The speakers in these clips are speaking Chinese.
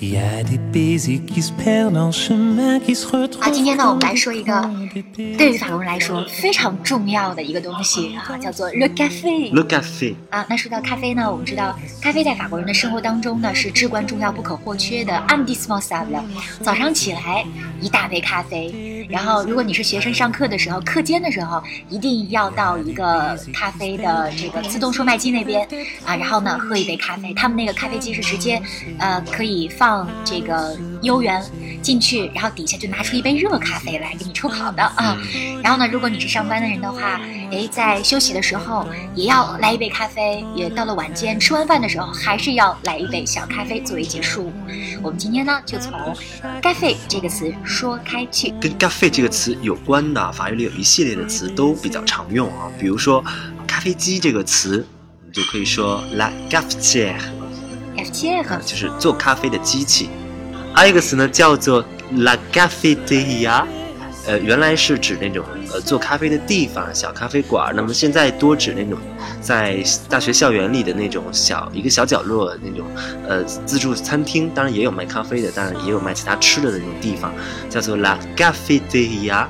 Il y a des baisers qui se perdent en chemin, qui se 啊，今天呢，我们.来说一个对于法国人来说非常重要的一个东西啊，叫做 le café。Le café，啊，那说到咖啡呢，我们知道咖啡在法国人的生活当中呢是至关重要、不可或缺的 indispensable。早上起来一大杯咖啡，然后如果你是学生上课的时候，课间的时候一定要到一个咖啡的这个自动售卖机那边啊，然后呢喝一杯咖啡。他们那个咖啡机是直接呃可以放这个悠园进去，然后底下就拿出一杯热咖啡来给你冲好的啊。然后呢，如果你是上班的人的话，诶，在休息的时候也要来一杯咖啡，也到了晚间吃完饭的时候，还是要来一杯小咖啡作为结束。我们今天呢，就从“咖啡”这个词说开去。跟 café 这个词有关的法语里有一系列的词都比较常用啊，比如说咖啡机这个词，你就可以说 la cafetière，F T 啊，就是做咖啡的机器。还有一个词呢，叫做 la cafeteria，呃，原来是指那种呃做咖啡的地方，小咖啡馆。那么现在多指那种在大学校园里的那种小一个小角落那种呃自助餐厅，当然也有卖咖啡的，当然也有卖其他吃的那种地方，叫做 la cafeteria。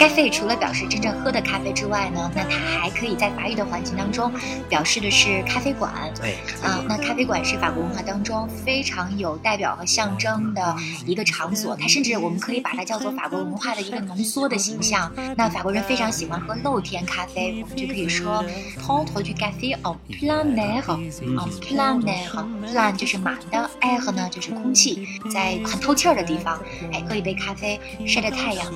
咖啡除了表示真正喝的咖啡之外呢，那它还可以在法语的环境当中表示的是咖啡馆。哎，啊，那咖啡馆是法国文化当中非常有代表和象征的一个场所，它甚至我们可以把它叫做法国文化的一个浓缩的形象。那法国人非常喜欢喝露天咖啡，我们就可以说 prendre du café en plein air，en plein air，plein 就是满的，air 呢就是空气，在很透气儿的地方，哎，喝一杯咖啡，晒着太阳。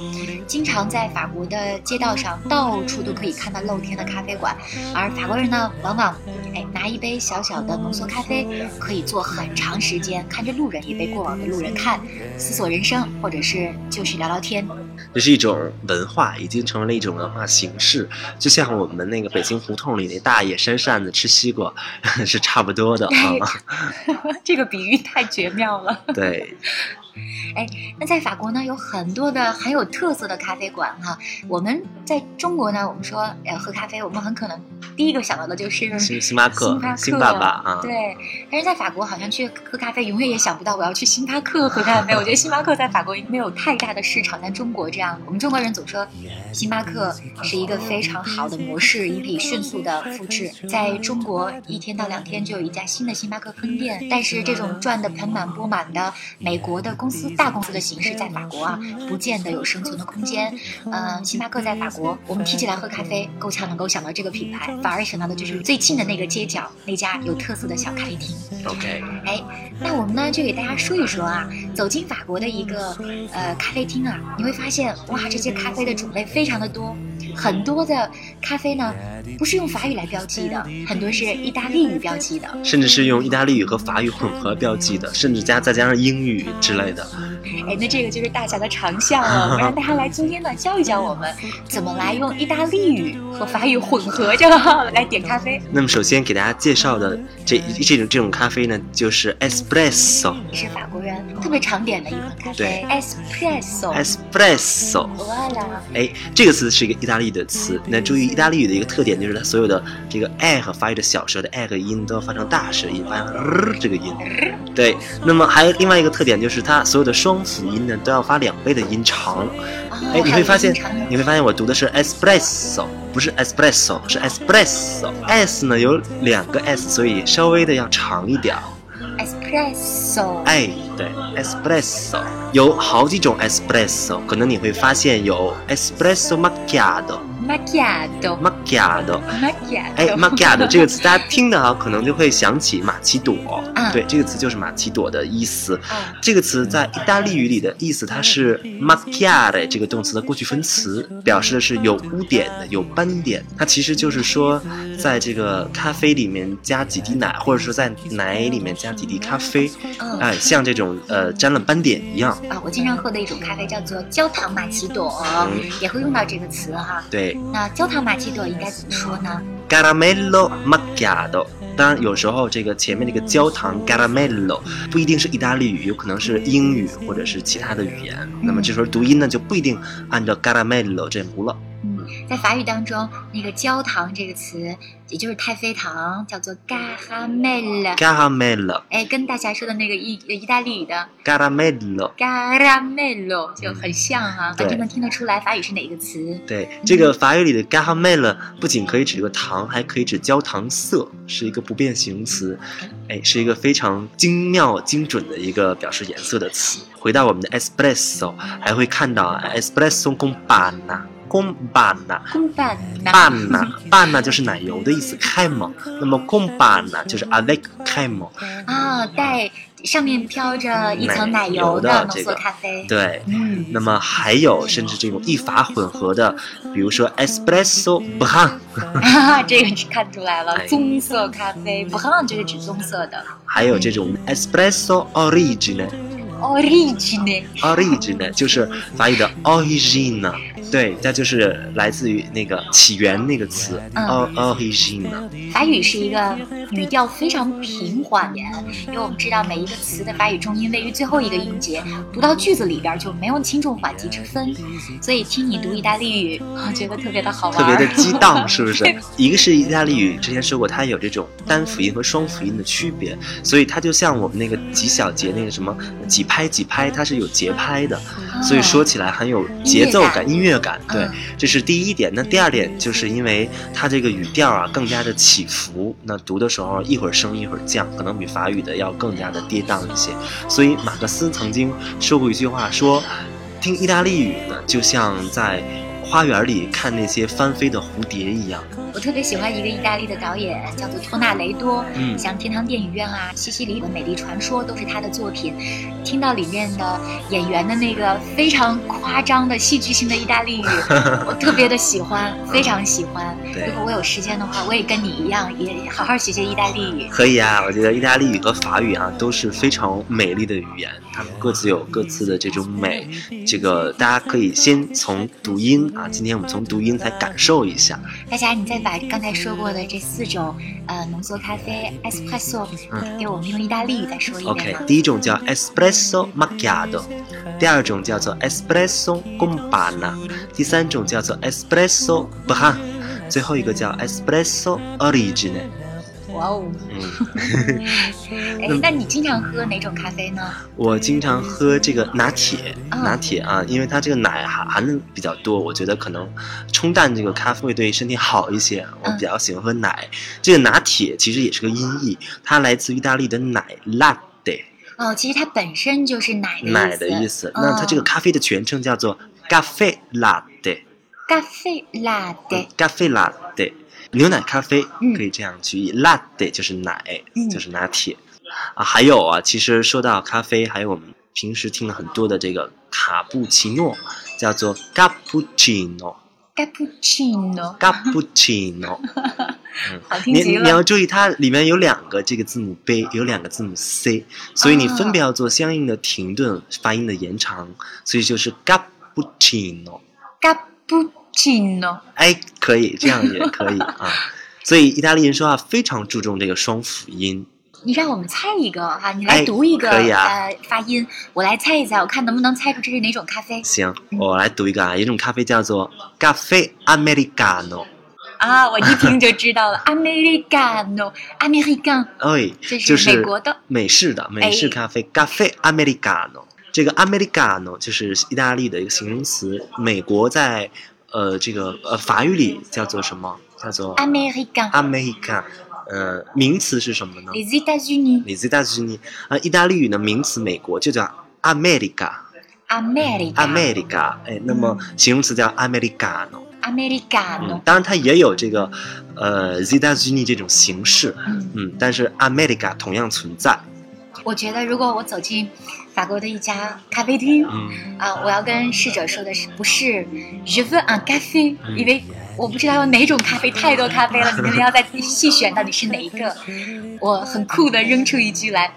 经常在法国的街道上，到处都可以看到露天的咖啡馆，而法国人呢，往往哎拿一杯小小的浓缩咖啡，可以坐很长时间，看着路人也被过往的路人看，思索人生，或者是就是聊聊天。这是一种文化，已经成为了一种文化形式，就像我们那个北京胡同里那大爷扇扇子吃西瓜 是差不多的啊。这个比喻太绝妙了。对，哎，那在法国呢，有很多的很有特色的咖啡馆哈。我们在中国呢，我们说呃喝咖啡，我们很可能第一个想到的就是星星巴克星巴克、啊对，但是在法国好像去喝咖啡，永远也想不到我要去星巴克喝咖啡。我觉得星巴克在法国没有太大的市场，像中国这样，我们中国人总说星巴克是一个非常好的模式，也可以迅速的复制。在中国，一天到两天就有一家新的星巴克分店，但是这种赚的盆满钵满的美国的公司大公司的形式，在法国啊，不见得有生存的空间。嗯、星巴克在法国，我们提起来喝咖啡，够呛能够想到这个品牌，反而想到的就是最近的那个街角那家有特色的小咖啡厅。OK，哎，那我们呢就给大家说一说啊，走进法国的一个呃咖啡厅啊，你会发现哇，这些咖啡的种类非常的多，很多的咖啡呢不是用法语来标记的，很多是意大利语标记的。甚至是用意大利语和法语混合标记的，甚至加再加上英语之类的。哎，那这个就是大侠的长项了。我们让大家来今天呢教一教我们怎么来用意大利语和法语混合着来点咖啡。那么首先给大家介绍的这这种这种咖啡呢，就是 espresso。你是法国人特别常点的一款咖啡，espresso。espresso，voilà，哎，这个词是一个意大利的词。那注意，意大利语的一个特点就是它所有的这个 i 和发育的小舌的 i 和音都要发成大舌音，发成、呃、这个音。对，那么还有另外一个特点就是它所有的双辅音呢都要发两倍的音长。哎，你会发现，你会发现我读的是 espresso，不是 espresso，是 espresso。s 呢有两个 s，所以稍微的要长一点儿。espresso。哎，对，espresso 有好几种 espresso，可能你会发现有 espresso macchiato、macchiato。macchiato。macchiato。哎，macchiato 这个词大家听的啊，可能就会想起玛奇朵。对，这个词就是玛奇朵的意思。嗯这个词在意大利语里的意思，它是 macchiare 这个动词的过去分词，表示的是有污点的、有斑点。它其实就是说，在这个咖啡里面加几滴奶，或者说在奶里面加几滴咖啡，嗯哎，像这种呃沾了斑点一样。啊，我经常喝的一种咖啡叫做焦糖玛奇朵，嗯也会用到这个词哈。对那焦糖玛奇朵应该怎么说呢？，caramello macchiato。当然，有时候这个前面这个焦糖 caramello 不一定是意大利语，有可能是英语或者是其他的语言。那么这时候读音呢，就不一定按照 caramello 这样读了。嗯，在法语当中，那个焦糖这个词，也就是太妃糖，叫做 caramel。caramello 哎，跟大家说的那个意意大利语的 caramello。caramel 就很像啊，对完全能听得出来法语是哪个词。对，这个法语里的 caramel 不仅可以指这个糖，还可以指焦糖色，是一个不变形容词，哎，是一个非常精妙精准的一个表示颜色的词。回到我们的 espresso，还会看到啊 espresso con 呐，panna panna 就是奶油的意思，crema。那么 panna 就是 avec crema。啊，带上面飘着一层奶油的的浓缩这个咖啡。对，嗯，那么还有甚至这种意法混合的，比如说 espresso 啊，这个是看出来了哎，棕色咖啡，不好就是指棕色的。还有这种 espresso origine。Origine，origin 就是法语的 origine，对，它就是来自于那个起源那个词嗯。o origine。法语是一个语调非常平缓的，因为我们知道每一个词的法语重音位于最后一个音节，读到句子里边就没有轻重缓急之分，所以听你读意大利语，我觉得特别的好玩，特别的激荡，是不是？一个是意大利语，之前说过它有这种单辅音和双辅音的区别，所以它就像我们那个几小节那个什么几拍几拍，它是有节拍的，所以说起来很有节奏感、音乐感。对嗯，这是第一点。那第二点就是因为它这个语调啊更加的起伏，那读的时候一会儿升一会儿降，可能比法语的要更加的跌宕一些。所以马克思曾经说过一句话，说听意大利语呢，就像在花园里看那些翻飞的蝴蝶一样。我特别喜欢一个意大利的导演，叫做托纳雷多，嗯像《天堂电影院》啊、《西西里的美丽传说》都是他的作品。听到里面的演员的那个非常夸张的戏剧性的意大利语，我特别的喜欢，非常喜欢。如果我有时间的话，我也跟你一样，也好好学学意大利语。可以啊，我觉得意大利语和法语啊都是非常美丽的语言，它们各自有各自的这种美。这个大家可以先从读音啊，今天我们从读音来感受一下。大家，你再把刚才说过的这四种呃浓缩咖啡 espresso，、嗯给我们用意大利语再说一遍 OK，吗？第一种叫 espresso macchiato，第二种叫做 espresso con panna，第三种叫做 espresso b r a n 最后一个叫 espresso origine。哇哦！嗯，哎，那你经常喝哪种咖啡呢？我经常喝这个拿铁，啊拿铁啊，因为它这个奶含含的比较多，我觉得可能冲淡这个咖啡会对身体好一些。我嗯比较喜欢喝奶。这个拿铁其实也是个音译，它来自意大利的奶 latte，哦，其实它本身就是奶的。奶的意思。那它这个哦咖啡的全称叫做 caffè latte。咖啡 latte，咖啡 latte，牛奶咖啡嗯可以这样去译、latte 就是奶，嗯就是拿铁啊。还有啊，其实说到咖啡，还有我们平时听了很多的这个卡布奇诺，叫做 cappuccino。cappuccino，cappuccino，好听极你你要。注意，它里面有两个这个字母 b，有两个字母 c，所以你分别要做相应的停顿、发音的延长，所以就是 cappuccino。cappuccino，哎，可以，这样也可以 啊。所以意大利人说话非常注重这个双辅音。你让我们猜一个哈，你来哎读一个、呃发音，我来猜一猜，我看能不能猜出这是哪种咖啡行，我来读一个啊，有一种咖啡叫做 caffè americano，啊？我一听就知道了，americano，american，哎，这是是美国的美式的美式咖啡 caffè americano。这个 americano 就是意大利的一个形容词，美国在呃这个呃法语里叫做什么？叫做 american，American。呃，名词是什么呢？les États-Unis，Les États-Unis 啊，意大利语的名词美国就叫 America。America，America，哎，那么形容词叫 Americano。americano，嗯，当然它也有这个呃 z e t a z u n i 这种形式，嗯嗯，但是 America 同样存在。我觉得如果我走进法国的一家咖啡厅，嗯，啊，我要跟侍者说的是不是 je veux un café，因为我不知道有哪种咖啡，太多咖啡了，你可能要再细选到底是哪一个。我很酷的扔出一句来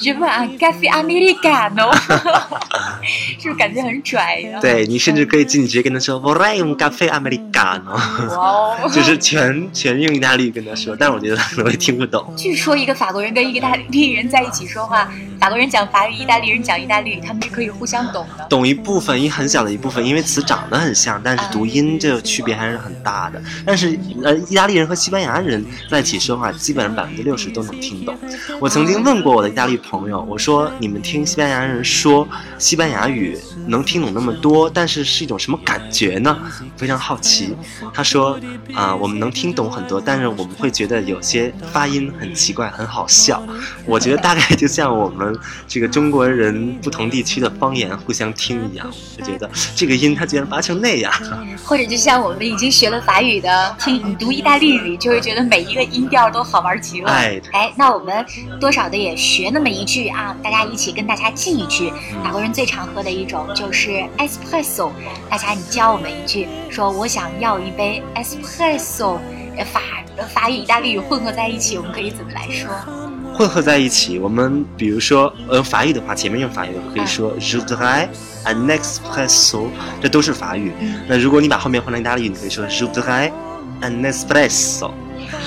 ，je veux un café americano，是不是感觉很拽呀？对你甚至可以进去跟他说 v o l e un café americano，就是全全用意大利语跟他说，但是我觉得他可能会听不懂。据说一个法国人跟一个意大利人在一起说话，法国人讲法语，意大利人讲意大利语，他们是可以互相懂的。懂一部分，一很小的一部分，因为词长得很像，但是读音这个区别还是很大的。但是呃，意大利人和西班牙人在一起说话，基本上百分之六十都能听懂。我曾经问过我的意大利朋友，我说你们听西班牙人说西班牙语能听懂那么多，但是是一种什么感觉呢？非常好奇。他说啊、我们能听懂很多，但是我们会觉得有些发音很奇怪，很好笑。我觉得大概就像我们这个中国人不同地区的方言互相听一样，就觉得这个音他居然发成那样。或者就像我们已经学了法语的，听你读意大利语，就会觉得每一个音调都好玩极了。哎哎，那我们多少的也学那么一句啊，大家一起跟大家记一句。法国人最常喝的一种就是 espresso，大家你教我们一句，说我想要一杯 espresso，呃法呃法语、意大利语混合在一起，我们可以怎么来说？混合在一起，我们比如说，呃，法语的话，前面用法语可以说 je voudrais un espresso，这都是法语。那如果你把后面换成意大利语，你可以说 je voudrais un espresso，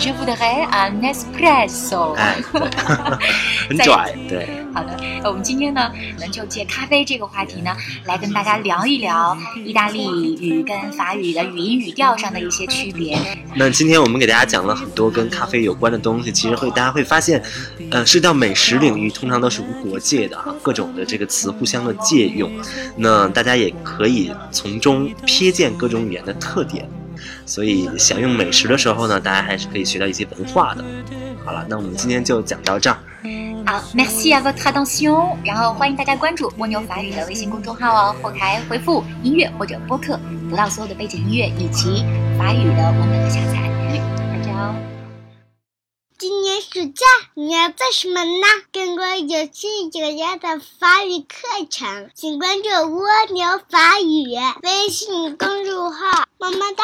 Je voudrais un espresso。哎，对，很拽，对。好的，呃我们今天呢，我们就借咖啡这个话题呢，来跟大家聊一聊意大利语跟法语的语音语调上的一些区别。那今天我们给大家讲了很多跟咖啡有关的东西，其实会大家会发现，呃，涉及到美食领域，通常都是无国界的啊，各种的这个词互相的借用，那大家也可以从中瞥见各种语言的特点。所以享用美食的时候呢，大家还是可以学到一些文化的。好了，那我们今天就讲到这儿。好，Merci à votre attention。然后欢迎大家关注蜗牛法语的微信公众号哦，后台回复音乐或者播客，得到所有的背景音乐以及法语的文本的下载。大家哦。今年暑假你要做什么呢？更多有趣有料的法语课程，请关注蜗牛法语微信公众号。么么哒。